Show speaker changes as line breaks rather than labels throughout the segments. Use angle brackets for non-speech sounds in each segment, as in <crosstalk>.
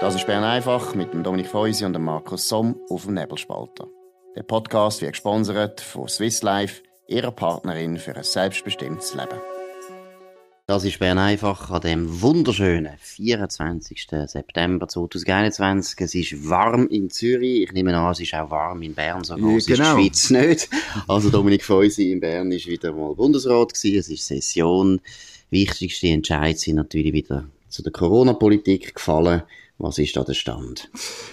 Das ist Bern einfach mit dem Dominik Feusi und dem Markus Somm auf dem Nebelspalter. Der Podcast wird gesponsert von Swiss Life, ihrer Partnerin für ein selbstbestimmtes Leben. Das ist Bern einfach an dem wunderschönen 24. September 2021. Es ist warm in Zürich. Ich nehme an, es ist auch warm in Bern, so groß ja, genau. ist die Schweiz nicht. Also Dominik Feusi in Bern ist wieder mal Bundesrat gewesen. Es ist Session. Wichtigste Entscheidungen sind natürlich wieder zu der Corona-Politik gefallen. Was ist da der Stand?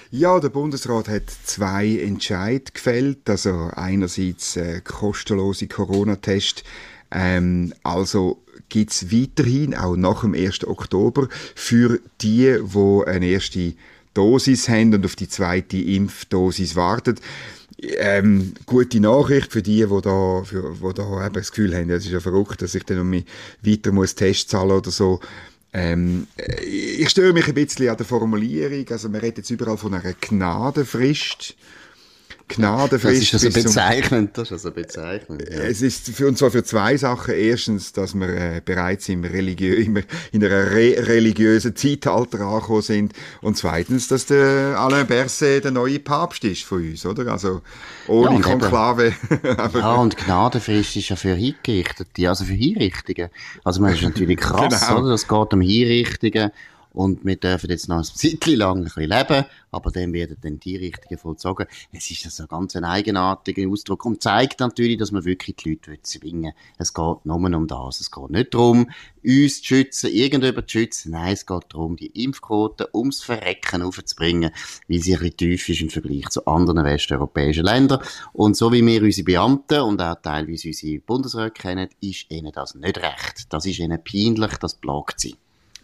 Ja, der Bundesrat hat zwei Entscheid gefällt. Also einerseits äh, kostenlose Corona-Test. Ähm, also gibt's weiterhin, auch nach dem 1. Oktober, für die, die eine erste Dosis haben und auf die zweite Impfdosis warten. Ähm, gute Nachricht für die, die da, die da eben das Gefühl haben, es ist ja verrückt, dass ich dann noch weiter muss Test zahlen oder so. Ähm, äh, ich störe mich ein bisschen an der Formulierung. Also, man redet jetzt überall von einer Gnadenfrist.
Gnadenfrist. Das ist also bezeichnend. Das ist also bezeichnend.
Ja. Es ist für, und zwar für zwei Sachen. Erstens, dass wir äh, bereits im religiö <laughs> immer in einer re religiösen Zeitalter angekommen sind. Und zweitens, dass der Alain Berset der neue Papst ist von uns, oder? Also, ohne ja, Konklave. <laughs>
ja, und Gnadenfrist ist ja für Hingerichtete, also für Hinrichtungen. Also, man ist natürlich <laughs> krass, genau. oder? Das geht um Hinrichtungen. Und wir dürfen jetzt noch ein bisschen lang ein bisschen leben, aber dann werden dann die Richtigen vollzogen. Es ist also ein ganz ein eigenartiger Ausdruck und zeigt natürlich, dass man wirklich die Leute zwingen will. Es geht nur um das. Es geht nicht darum, uns zu schützen, irgendjemand zu schützen. Nein, es geht darum, die Impfquote ums Verrecken aufzubringen, weil sie ein bisschen tief ist im Vergleich zu anderen westeuropäischen Ländern. Und so wie wir unsere Beamten und auch teilweise unsere Bundesräte kennen, ist ihnen das nicht recht. Das ist ihnen peinlich, das plagt sie.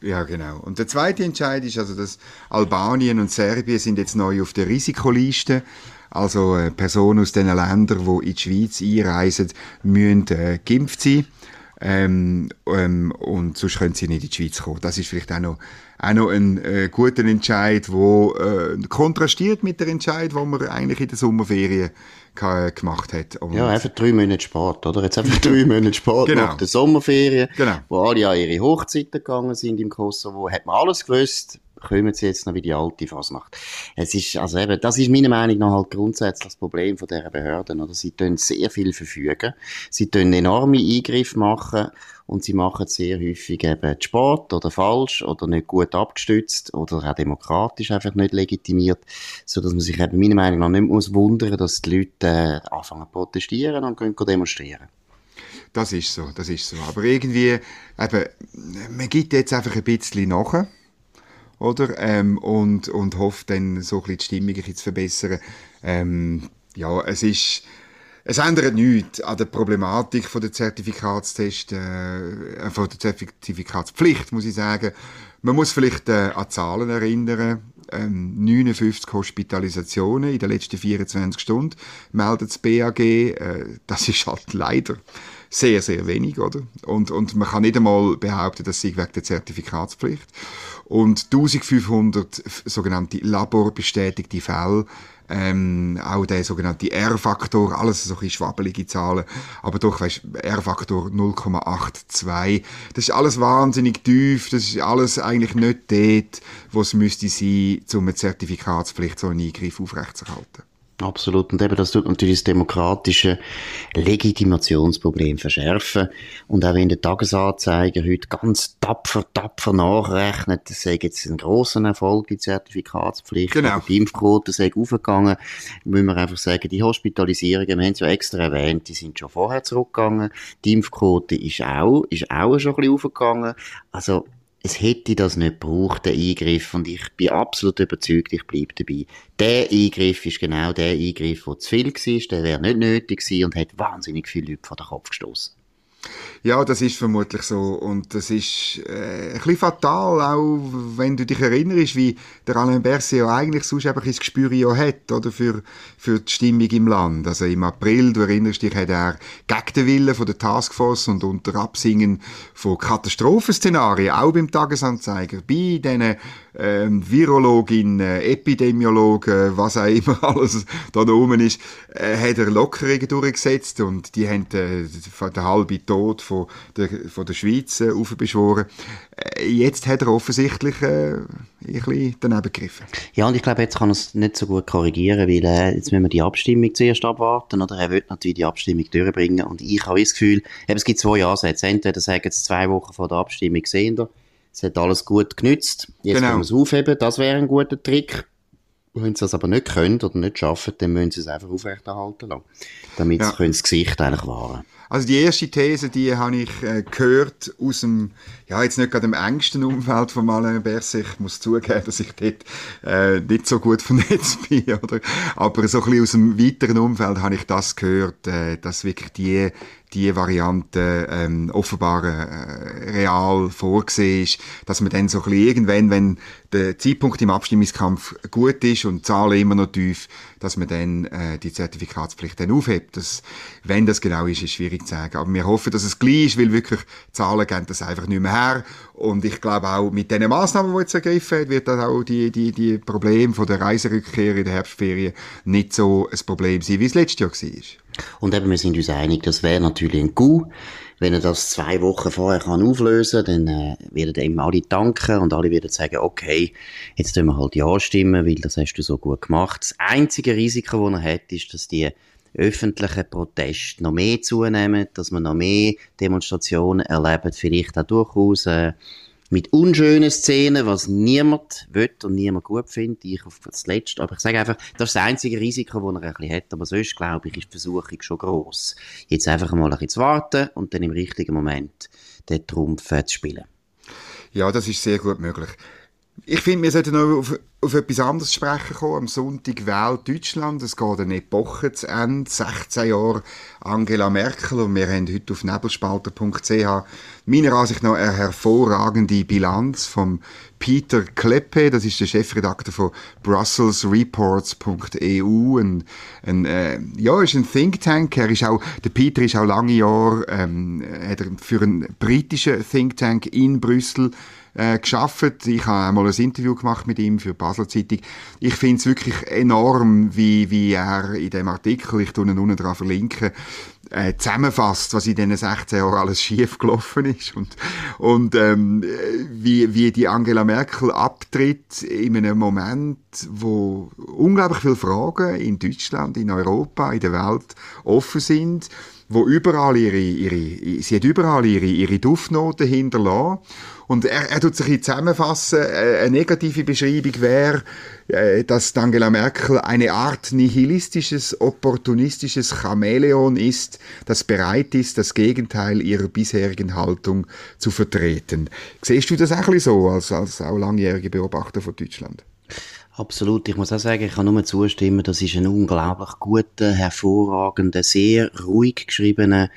Ja, genau. Und der zweite Entscheid ist also, dass Albanien und Serbien sind jetzt neu auf der Risikoliste. Also äh, Personen aus diesen Ländern, die in die Schweiz einreisen, müssen äh, geimpft sein. Ähm, ähm, und sonst können sie nicht in die Schweiz kommen. Das ist vielleicht auch noch, auch noch ein äh, guter Entscheid, der äh, kontrastiert mit der Entscheid, wo wir eigentlich in der Sommerferien gemacht hat.
Und ja, einfach drei Monate Sport, oder? Jetzt einfach drei <laughs> Monate Sport genau. nach der Sommerferien, genau. wo alle an ihre Hochzeiten gegangen sind im Kosovo, hat man alles gewusst, kommen sie jetzt noch wie die alte Fasnacht. Es ist, also eben, das ist meiner Meinung nach halt grundsätzlich das Problem von dieser Behörden, oder? Sie tun sehr viel verfügen. Sie tun enorme Eingriffe machen und sie machen sehr häufig eben Sport oder falsch oder nicht gut abgestützt oder auch demokratisch einfach nicht legitimiert, so dass man sich eben meiner Meinung nach nicht muss wundern, dass die Leute äh, anfangen zu protestieren und gehen demonstrieren.
Das ist so, das ist so. Aber irgendwie, eben, man gibt jetzt einfach ein bisschen nach oder? Ähm, und, und hofft dann so ein die Stimmung ein zu verbessern. Ähm, ja, es ist, es ändert nichts an der Problematik von der Zertifikatstest, äh, von der Zertifikatspflicht, muss ich sagen. Man muss vielleicht äh, an Zahlen erinnern. Ähm, 59 Hospitalisationen in den letzten 24 Stunden meldet das BAG. Äh, das ist halt leider sehr, sehr wenig, oder? Und, und man kann nicht einmal behaupten, dass sie wegen der Zertifikatspflicht. Und 1500 sogenannte laborbestätigte Fälle ähm, auch der sogenannte R-Faktor, alles so ein schwabbelige Zahlen, aber doch, weißt R-Faktor 0,82. Das ist alles wahnsinnig tief, das ist alles eigentlich nicht dort, wo es müsste sein, um eine Zertifikatspflicht, so einen Eingriff aufrechtzuerhalten.
Absolut. Und eben, das tut natürlich das demokratische Legitimationsproblem verschärfen. Und auch wenn der Tagesanzeiger heute ganz tapfer, tapfer nachrechnet, das sei jetzt ein grosser Erfolg, die Zertifikatspflicht, genau. die Impfquote sei aufgegangen, müssen wir einfach sagen, die Hospitalisierungen, wir haben es ja extra erwähnt, die sind schon vorher zurückgegangen. Die Impfquote ist auch, ist auch schon ein bisschen aufgegangen. Also, es hätte das nicht gebraucht, der Eingriff. Und ich bin absolut überzeugt, ich bleibe dabei. Der Eingriff ist genau der Eingriff, der zu viel war. Der wäre nicht nötig gewesen und hat wahnsinnig viele Leute vor den Kopf gestoßen.
Ja, das ist vermutlich so. Und das ist äh, ein bisschen fatal, auch wenn du dich erinnerst, wie der Alain Berset ja eigentlich sonst einfach ein Gespür ja hat, oder, für, für die Stimmung im Land. Also im April, du erinnerst dich, hat er gegen den Willen von der Taskforce und unter Absingen von Katastrophenszenarien, auch beim Tagesanzeiger, bei diesen ähm, Virologin, äh, Epidemiologe, was auch immer <laughs> alles da oben ist, äh, hat er Lockerungen durchgesetzt und die haben äh, den halben Tod von der, von der Schweiz äh, aufbeschworen. Äh, jetzt hat er offensichtlich äh, ein bisschen daneben gegriffen.
Ja, und ich glaube, jetzt kann er es nicht so gut korrigieren, weil äh, jetzt müssen wir die Abstimmung zuerst abwarten, oder er wird natürlich die Abstimmung durchbringen und ich habe das Gefühl, eben, es gibt zwei Ansätze. Entweder sagen sie zwei Wochen vor der Abstimmung, sehen wir, es hat alles gut genützt, jetzt genau. können wir es aufheben, das wäre ein guter Trick. Wenn sie das aber nicht können oder nicht schaffen, dann müssen sie es einfach aufrechterhalten lassen, damit ja. sie das Gesicht eigentlich wahren
also die erste These, die habe ich äh, gehört aus dem, ja jetzt nicht gerade im engsten Umfeld von Alain Berset. Ich muss zugeben, dass ich dort äh, nicht so gut <laughs> vernetzt bin, oder? Aber so ein bisschen aus dem weiteren Umfeld habe ich das gehört, äh, dass wirklich die die Variante ähm, offenbar äh, real vorgesehen ist, dass man dann so ein bisschen irgendwann, wenn der Zeitpunkt im Abstimmungskampf gut ist und die Zahlen immer noch tief, dass man dann äh, die Zertifikatspflicht dann aufhebt. Das, wenn das genau ist, ist schwierig zu sagen. Aber wir hoffen, dass es gleich ist, weil wirklich Zahlen geben das einfach nicht mehr her. Und ich glaube auch mit den Massnahmen, die jetzt ergriffen hat, wird das auch die, die, die Probleme von der Reiserückkehr in der Herbstferien nicht so ein Problem sein, wie es letztes Jahr war.
Und eben, wir sind uns einig, das wäre natürlich ein Coup. Wenn er das zwei Wochen vorher kann auflösen kann, dann äh, werden ihm alle danken und alle werden sagen, okay, jetzt tun wir halt Ja stimmen, weil das hast du so gut gemacht. Das einzige Risiko, das er hat, ist, dass die öffentlichen Proteste noch mehr zunehmen, dass man noch mehr Demonstrationen erlebt, vielleicht auch durchaus äh, mit unschönen Szenen, was niemand will und niemand gut findet. Ich auf das Letzte. Aber ich sage einfach, das ist das einzige Risiko, das er ein bisschen hat. Aber sonst, glaube ich, ist die Versuchung schon gross. Jetzt einfach mal ein bisschen zu warten und dann im richtigen Moment den Trumpf zu spielen.
Ja, das ist sehr gut möglich. Ich finde, wir sollten noch auf, auf etwas anderes sprechen kommen. Am Sonntag wählt Deutschland. Es geht eine Epoche zu Ende. 16 Jahre Angela Merkel. Und wir haben heute auf nebelspalter.ch meiner Ansicht nach eine hervorragende Bilanz vom Peter Kleppe. Das ist der Chefredakteur von brusselsreports.eu. Ein, ein, äh, ja, ist ein Think Tank. Er ist auch, der Peter ist auch lange Jahre, ähm, hat er für einen britischen Think Tank in Brüssel äh, geschafft. Ich habe mal ein Interview gemacht mit ihm für Basel Zeitung. Ich finde es wirklich enorm, wie, wie er in dem Artikel, ich tue ihn unten dran verlinken, äh, zusammenfasst, was in diesen 16 Jahren alles <laughs> schief gelaufen ist und, und ähm, wie, wie die Angela Merkel abtritt in einem Moment, wo unglaublich viele Fragen in Deutschland, in Europa, in der Welt offen sind wo überall ihre, ihre, sie hat überall ihre, ihre Duftnoten hinterlassen. Und er, er tut sich zusammenfassen, äh, eine negative Beschreibung wäre, äh, dass Angela Merkel eine Art nihilistisches, opportunistisches Chamäleon ist, das bereit ist, das Gegenteil ihrer bisherigen Haltung zu vertreten. Siehst du das auch so, als, als auch langjährige Beobachter von Deutschland?
Absolut. Ich muss auch sagen, ich kann nur zustimmen, das ist ein unglaublich guter, hervorragender, sehr ruhig geschriebener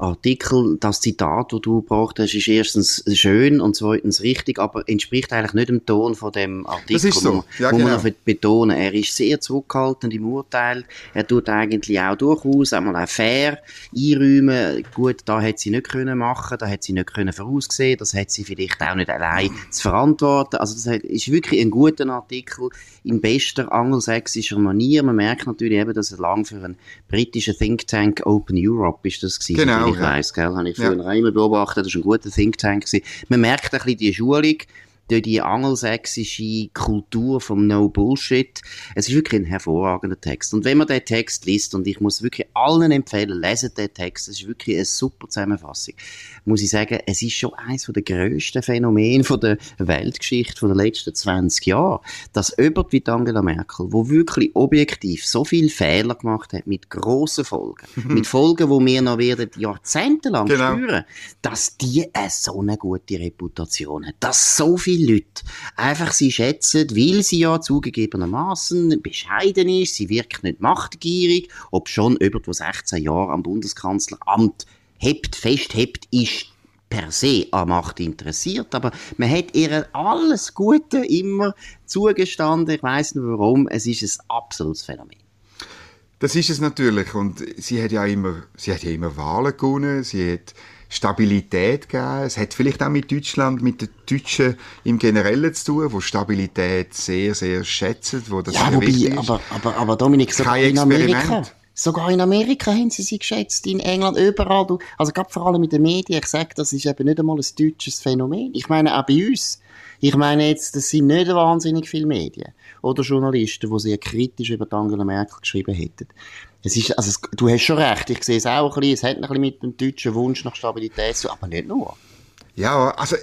Artikel, das Zitat, das du gebracht hast, ist erstens schön und zweitens richtig, aber entspricht eigentlich nicht dem Ton von dem Artikel. Das
ist so.
Ja, wo genau. man betonen, er ist sehr zurückhaltend im Urteil. Er tut eigentlich auch durchaus einmal auch fair einräumen. Gut, da hätte sie nicht können machen, da hätte sie nicht können voraussehen, das hätte sie vielleicht auch nicht allein zu verantworten. Also das ist wirklich ein guter Artikel in bester angelsächsischer Manier. Man merkt natürlich eben, dass er lang für einen britischen Think Tank Open Europe ist das gewesen. Genau ich weiss, gell, habe ich früher ja. immer beobachtet, das war ein guter Think Tank. Gewesen. Man merkt ein bisschen die Schulung, durch die angelsächsische Kultur vom No Bullshit. Es ist wirklich ein hervorragender Text. Und wenn man den Text liest, und ich muss wirklich allen empfehlen, lesen den Text, es ist wirklich eine super Zusammenfassung, muss ich sagen, es ist schon eines der grössten Phänomene von der Weltgeschichte den letzten 20 Jahren, dass jemand wie Angela Merkel, wo wirklich objektiv so viele Fehler gemacht hat, mit grossen Folgen, mit Folgen, wo wir noch werden jahrzehntelang genau. spüren, dass die so eine gute Reputation hat, dass so viele viele Leute einfach sie schätzen, weil sie ja zugegebenermaßen bescheiden ist, sie wirkt nicht machtgierig, ob schon jemand, der 16 Jahre am Bundeskanzleramt hebt, festhebt, ist per se an Macht interessiert, aber man hat ihr alles Gute immer zugestanden. Ich weiß nicht warum. Es ist ein absolutes Phänomen.
Das ist es natürlich und sie hat ja immer, sie hat ja immer Wahlen gewonnen. Sie hat Stabilität gegeben. Es hat vielleicht auch mit Deutschland, mit den Deutschen im Generellen zu tun, wo Stabilität sehr, sehr schätzen, wo das
ja,
sehr
wobei, aber, aber, aber Dominik, sogar
Kein
in Amerika, sogar in Amerika haben sie sie geschätzt, in England, überall. Also gerade vor allem mit den Medien, ich sage, das ist eben nicht einmal ein deutsches Phänomen. Ich meine, auch bei uns. Ich meine jetzt, das sind nicht wahnsinnig viele Medien oder Journalisten, die sehr kritisch über Angela Merkel geschrieben hätten. Es ist, also es, du hast schon recht, ich sehe es auch ein bisschen, es hat ein bisschen mit dem deutschen Wunsch nach Stabilität zu aber nicht nur.
Ja, also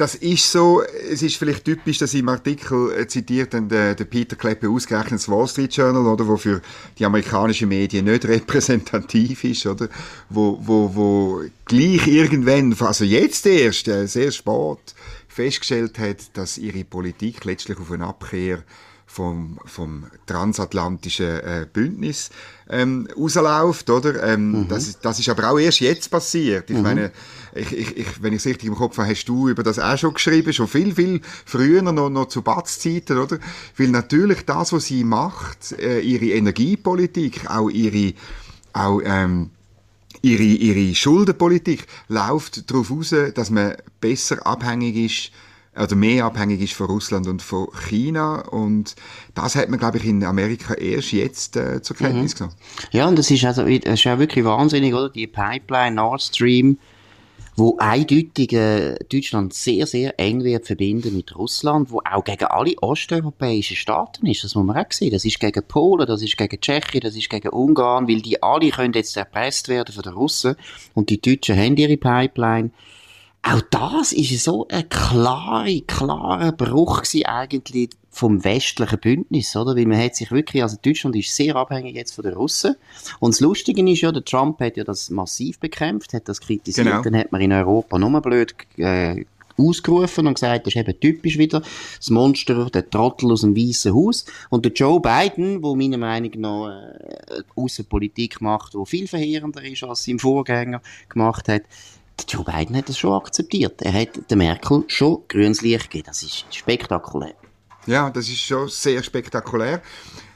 das ist so, es ist vielleicht typisch, dass im Artikel äh, zitiert dann der, der Peter Kleppe ausgerechnet das Wall Street Journal, oder, wo für die amerikanischen Medien nicht <laughs> repräsentativ ist, oder, wo, wo, wo gleich irgendwann, also jetzt erst, äh, sehr spät, festgestellt hat, dass ihre Politik letztlich auf eine Abkehr vom, vom transatlantischen äh, Bündnis ähm, rausläuft, oder? Ähm, das, ist- das ist aber auch erst jetzt passiert. Ich meine, ich, ich, ich, wenn ich es richtig im Kopf habe, hast du über das auch schon geschrieben, schon viel, viel früher, noch, noch zu Batz-Zeiten, oder? Weil natürlich das, was sie macht, äh, ihre Energiepolitik, auch ihre, auch, ähm, ihre, ihre Schuldenpolitik läuft darauf aus, dass man besser abhängig ist oder mehr abhängig ist von Russland und von China und das hat man glaube ich in Amerika erst jetzt äh, zur Kenntnis genommen.
Ja, und das ist also, das ist ja wirklich wahnsinnig, oder? Die Pipeline Nord Stream, wo eindeutig äh, Deutschland sehr, sehr eng wird verbinden mit Russland, wo auch gegen alle osteuropäischen Staaten ist. Das muss man auch sehen. Das ist gegen Polen, das ist gegen Tschechien, das ist gegen Ungarn, weil die alle können jetzt erpresst werden von den Russen und die Deutschen haben ihre Pipeline. Auch das ist so ein klarer, klarer Bruch gewesen eigentlich vom westlichen Bündnis, oder? Weil man hat sich wirklich, also Deutschland ist sehr abhängig jetzt von den Russen. Und das Lustige ist ja, der Trump hat ja das massiv bekämpft, hat das kritisiert,
Genau.
dann hat man in Europa nur blöd, äh, ausgerufen und gesagt, das ist eben typisch wieder das Monster, der Trottel aus dem Weißen Haus. Und der Joe Biden, wo meiner Meinung nach äh, Außenpolitik macht, wo viel verheerender ist, als sein Vorgänger gemacht hat, der Joe Biden hat das schon akzeptiert. Er hat der Merkel schon grünes Licht gegeben. Das ist spektakulär.
Ja, das ist schon sehr spektakulär.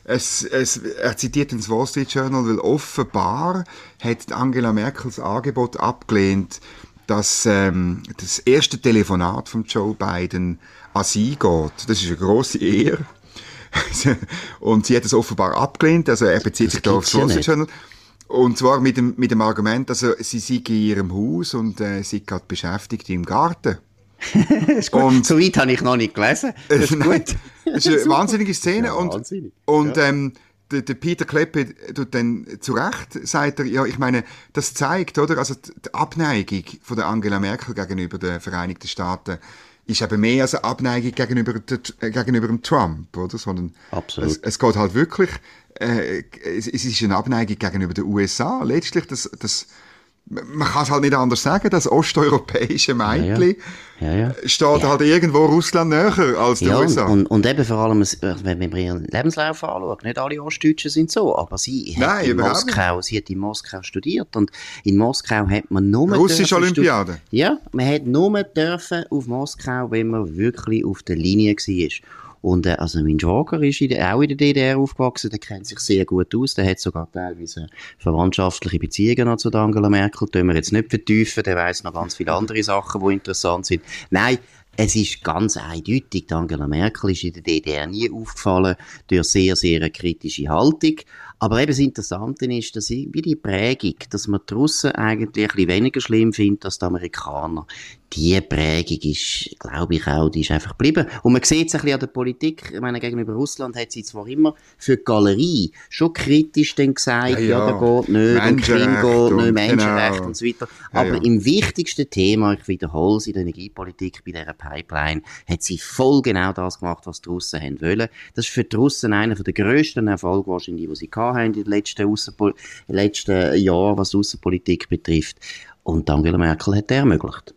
Es, es, er zitiert ins Wall Street Journal, weil offenbar hat Angela Merkels Angebot abgelehnt, dass ähm, das erste Telefonat von Joe Biden an sie geht. Das ist eine große Ehre. <laughs> Und sie hat es offenbar abgelehnt, also er bezieht sich da aufs
gibt's ja
Wall Street
nicht.
Und zwar mit dem, mit dem Argument, also sie sei in ihrem Haus und äh, sie gerade beschäftigt im Garten. <laughs>
ist gut.
Und-
so weit habe ich noch nicht gelesen. Das ist <laughs>
Nein,
gut.
Das ist eine <laughs> wahnsinnige Szene.
Ja,
und
wahnsinnig.
und ähm, der, der Peter Kleppe tut dann zu Recht, sagt er, ja, ich meine, das zeigt, oder, also die die Abneigung von der Angela Merkel gegenüber den Vereinigten Staaten ist eben mehr als eine Abneigung gegenüber, der, äh, gegenüber dem Trump, oder, sondern
Absolut.
Es, es geht halt wirklich, äh, es, es ist eine Abneigung gegenüber den USA. Letztlich, das, das, man kann es halt nicht anders sagen, das osteuropäische Mädchen
Ja, ja.
steht halt irgendwo Russland näher als die
Ja,
USA.
und, und eben vor allem, wenn man ihren Lebenslauf anschaut, nicht alle Ostdeutschen sind so, aber sie hat
Nein,
in
überhaupt
Moskau, sie hat in Moskau studiert und in Moskau hat man nur
Russische Olympiade.
Ja, man hat nur dürfen auf Moskau, wenn man wirklich auf der Linie war. Und äh, also mein Schwager ist in der, auch in der DDR aufgewachsen, der kennt sich sehr gut aus, der hat sogar teilweise verwandtschaftliche Beziehungen noch zu Angela Merkel, tun wir jetzt nicht vertiefen, der weiß noch ganz viele andere Sachen, die interessant sind. Nein, es ist ganz eindeutig, Angela Merkel ist in der DDR nie aufgefallen durch sehr, sehr kritische Haltung. Aber eben das Interessante ist, dass ich, wie die Prägung, dass man die Russen eigentlich ein bisschen weniger schlimm findet als die Amerikaner. Die Prägung ist, glaube ich auch, die ist einfach geblieben. Und man sieht es ein bisschen an der Politik. Ich meine, gegenüber Russland hat sie zwar immer für die Galerie schon kritisch dann gesagt,
Ja,
ja,
ja.
da geht nicht, und Krim
Menschenrechte
geht nicht, Menschenrechte
genau.
und so weiter.
Ja,
Aber
ja.
im wichtigsten Thema, ich wiederhole es in der Energiepolitik bei dieser Pipeline, hat sie voll genau das gemacht, was die Russen haben wollen. Das ist für die Russen einer der grössten Erfolge wahrscheinlich, die sie gehabt haben in den letzten, Aussenpol letzten Jahren, was die Außenpolitik betrifft. Und Angela Merkel hat das ermöglicht.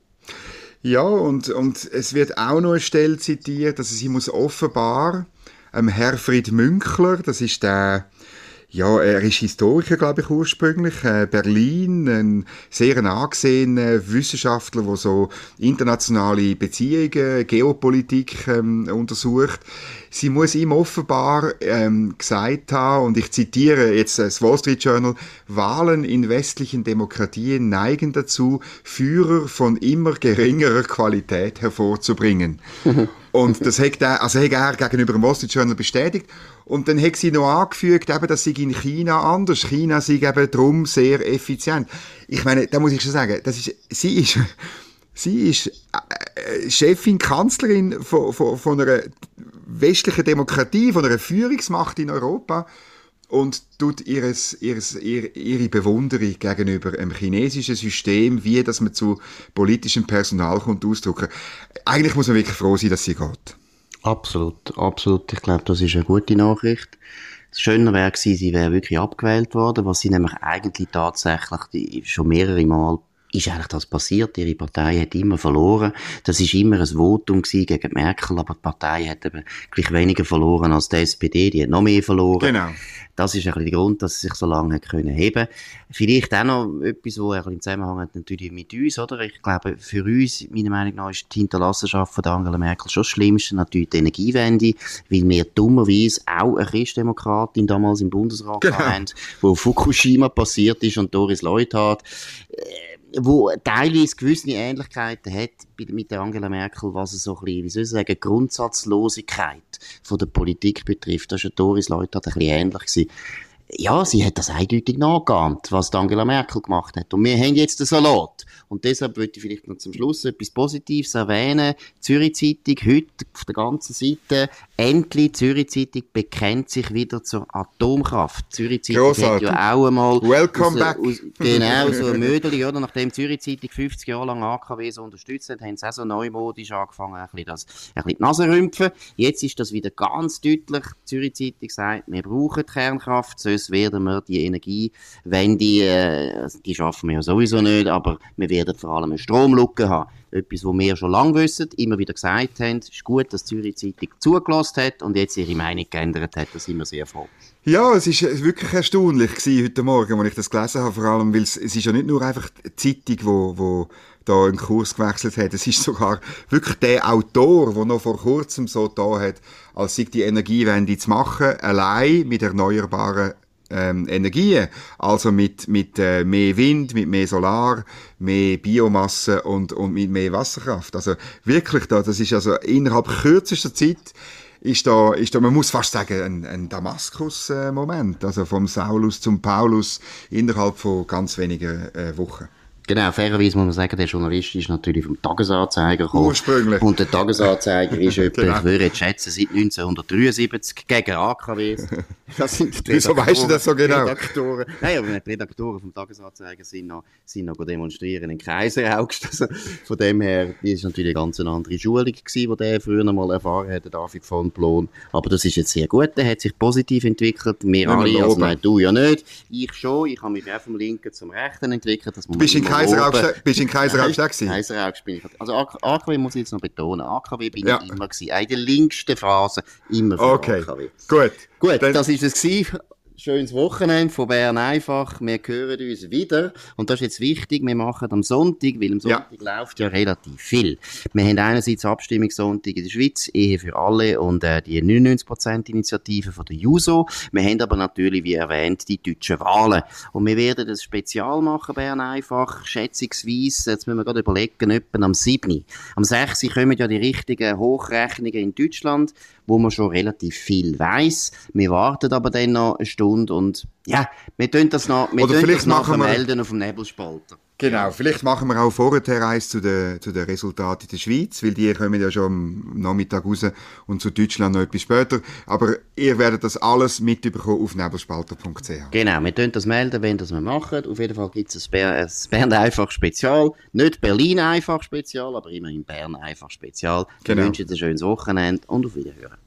Ja, und, und es wird auch noch eine Stelle zitiert, dass sie muss offenbar ähm, Herfried Münkler, das ist der ja, er ist Historiker, glaube ich, ursprünglich. Äh, Berlin, ein sehr angesehener Wissenschaftler, der so internationale Beziehungen, Geopolitik ähm, untersucht. Sie muss ihm offenbar ähm, gesagt haben, und ich zitiere jetzt das Wall Street Journal, Wahlen in westlichen Demokratien neigen dazu, Führer von immer geringerer Qualität hervorzubringen. <laughs> und das hat er, also hat er gegenüber dem Wall Street Journal bestätigt. Und dann hat sie noch angefügt, eben, dass sie in China anders. China sei eben drum sehr effizient. Ich meine, da muss ich schon sagen, das ist, sie ist, <laughs> sie ist äh, Chefin, Kanzlerin von, von, von einer westlichen Demokratie, von einer Führungsmacht in Europa und tut ihres, ihres, ihre Bewunderung gegenüber einem chinesischen System, wie dass man zu politischem Personal kommt, ausdrücken. Eigentlich muss man wirklich froh sein, dass sie geht.
Absolut, absolut. Ich glaube, das ist eine gute Nachricht. Das Schöner wäre gewesen, sie wäre wirklich abgewählt worden, was sie nämlich eigentlich tatsächlich die, schon mehrere Mal ist eigentlich das passiert. Ihre Partei hat immer verloren. Das ist immer ein Votum gegen Merkel, aber die Partei hat eben gleich weniger verloren als die SPD. Die hat noch mehr verloren.
Genau.
Das ist ein bisschen der Grund, dass sie sich so lange hat können heben. Vielleicht auch noch etwas, wo ein bisschen Zusammenhang hat natürlich mit uns, oder? Ich glaube, für uns, meiner Meinung nach, ist die Hinterlassenschaft von Angela Merkel schon das Schlimmste, natürlich die Energiewende, weil wir dummerweise auch eine Christdemokratin damals im Bundesrat genau. haben, wo Fukushima passiert ist und Doris Leuthard wo teilweise gewisse Ähnlichkeiten hat mit der Angela Merkel, was es so ein bisschen, wie soll ich sagen, Grundsatzlosigkeit von der Politik betrifft. Das ist ja Doris Leute ein bisschen ähnlich gewesen. Ja, sie hat das eindeutig nachgeahmt, was Angela Merkel gemacht hat. Und wir haben jetzt den Salat. Und deshalb würde ich vielleicht noch zum Schluss etwas Positives erwähnen. Zürich Zeitung, heute auf der ganzen Seite, endlich Zürich Zeitung bekennt sich wieder zur Atomkraft. Zürich Zeitung Grossartig. hat ja auch einmal...
Welcome aus, back.
Aus, genau, so ein Mödeli, oder? Nachdem Zürich Zeitung 50 Jahre lang AKW so unterstützt hat, haben sie auch so neumodisch angefangen, ein bisschen, das, ein bisschen die Nase rümpfen. Jetzt ist das wieder ganz deutlich. Zürich Zeitung sagt, wir brauchen Kernkraft, sonst werden wir die Energiewende, äh, die schaffen wir ja sowieso nicht, aber wir werden vor allem eine Stromlücke haben. Etwas, was wir schon lange wissen, immer wieder gesagt haben. Ist gut, dass die Zürich Zeitung zugelassen hat und jetzt ihre Meinung geändert hat. Da sind wir sehr froh.
Ja, es ist wirklich erstaunlich gewesen heute Morgen, als ich das gelesen habe, vor allem, weil es, es ist ja nicht nur einfach die Zeitung, wo, wo da einen Kurs gewechselt hat. Es ist sogar wirklich der Autor, der noch vor kurzem so da hat, als sich die Energiewende zu machen, allein mit erneuerbaren ähm, Energien, also mit, mit äh, mehr Wind, mit mehr Solar, mehr Biomasse und, und mit mehr Wasserkraft. Also wirklich, da, das ist also innerhalb kürzester Zeit ist da, ist da, man muss fast sagen, ein, ein Damaskus-Moment, also vom Saulus zum Paulus innerhalb von ganz wenigen äh, Wochen.
Genau, fairerweise muss man sagen, der Journalist ist natürlich vom Tagesanzeiger
gekommen. Ursprünglich.
Und der Tagesanzeiger ist <laughs> etwa, genau. ich würde jetzt schätzen, seit 1973 gegen AKWs.
Das sind die Wieso weißt du das so genau?
Redaktoren. Nein, aber die Redaktoren vom Tagesanzeiger sind noch, sind noch demonstrieren in Kaiser Also, von dem her, die ist natürlich eine ganz andere Schulung gewesen, die der früher mal erfahren hat, David von Blon. Aber das ist jetzt sehr gut, der hat sich positiv entwickelt. Wir alle, also nein, du ja nicht. Ich schon, ich habe mich auch vom Linken zum Rechten entwickelt. Das
Kaiseraugst bist du in Kaiseraugst gewesen?
Kaiseraugst bin ich. Also AKW muss ich jetzt noch betonen. AKW bin ja. ich immer gewesen. In der linksten Phase immer für
okay. AKW. Gut.
Gut, Dann das ist es gewesen schönes Wochenende von Bern einfach. Wir hören uns wieder. Und das ist jetzt wichtig. Wir machen am Sonntag, weil am Sonntag ja. läuft ja relativ viel. Wir haben einerseits Abstimmungssonntag in der Schweiz, Ehe für alle und äh, die 99% Initiative von der JUSO. Wir haben aber natürlich, wie erwähnt, die deutschen Wahlen. Und wir werden das Spezial machen, Bern einfach, schätzungsweise, jetzt müssen wir gerade überlegen, etwa am 7. Am 6. kommen ja die richtigen Hochrechnungen in Deutschland wo man schon relativ viel weiß. Wir warten aber dann noch eine Stunde und ja, wir tun das noch, wir
Oder vielleicht
das
machen wir,
melden auf dem Nebelspalter.
Genau, vielleicht machen wir auch vorher eins zu den, zu den Resultaten in der Schweiz, weil die kommen ja schon am Nachmittag raus und zu Deutschland noch etwas später. Aber ihr werdet das alles mitbekommen auf nebelspalter.ch.
Genau, wir tun das melden, wenn das wir machen. Auf jeden Fall gibt es ein, Ber ein Bern einfach Spezial. Nicht Berlin einfach Spezial, aber immerhin Bern einfach Spezial. Wir genau. wünschen ein schönes Wochenende und auf Wiederhören.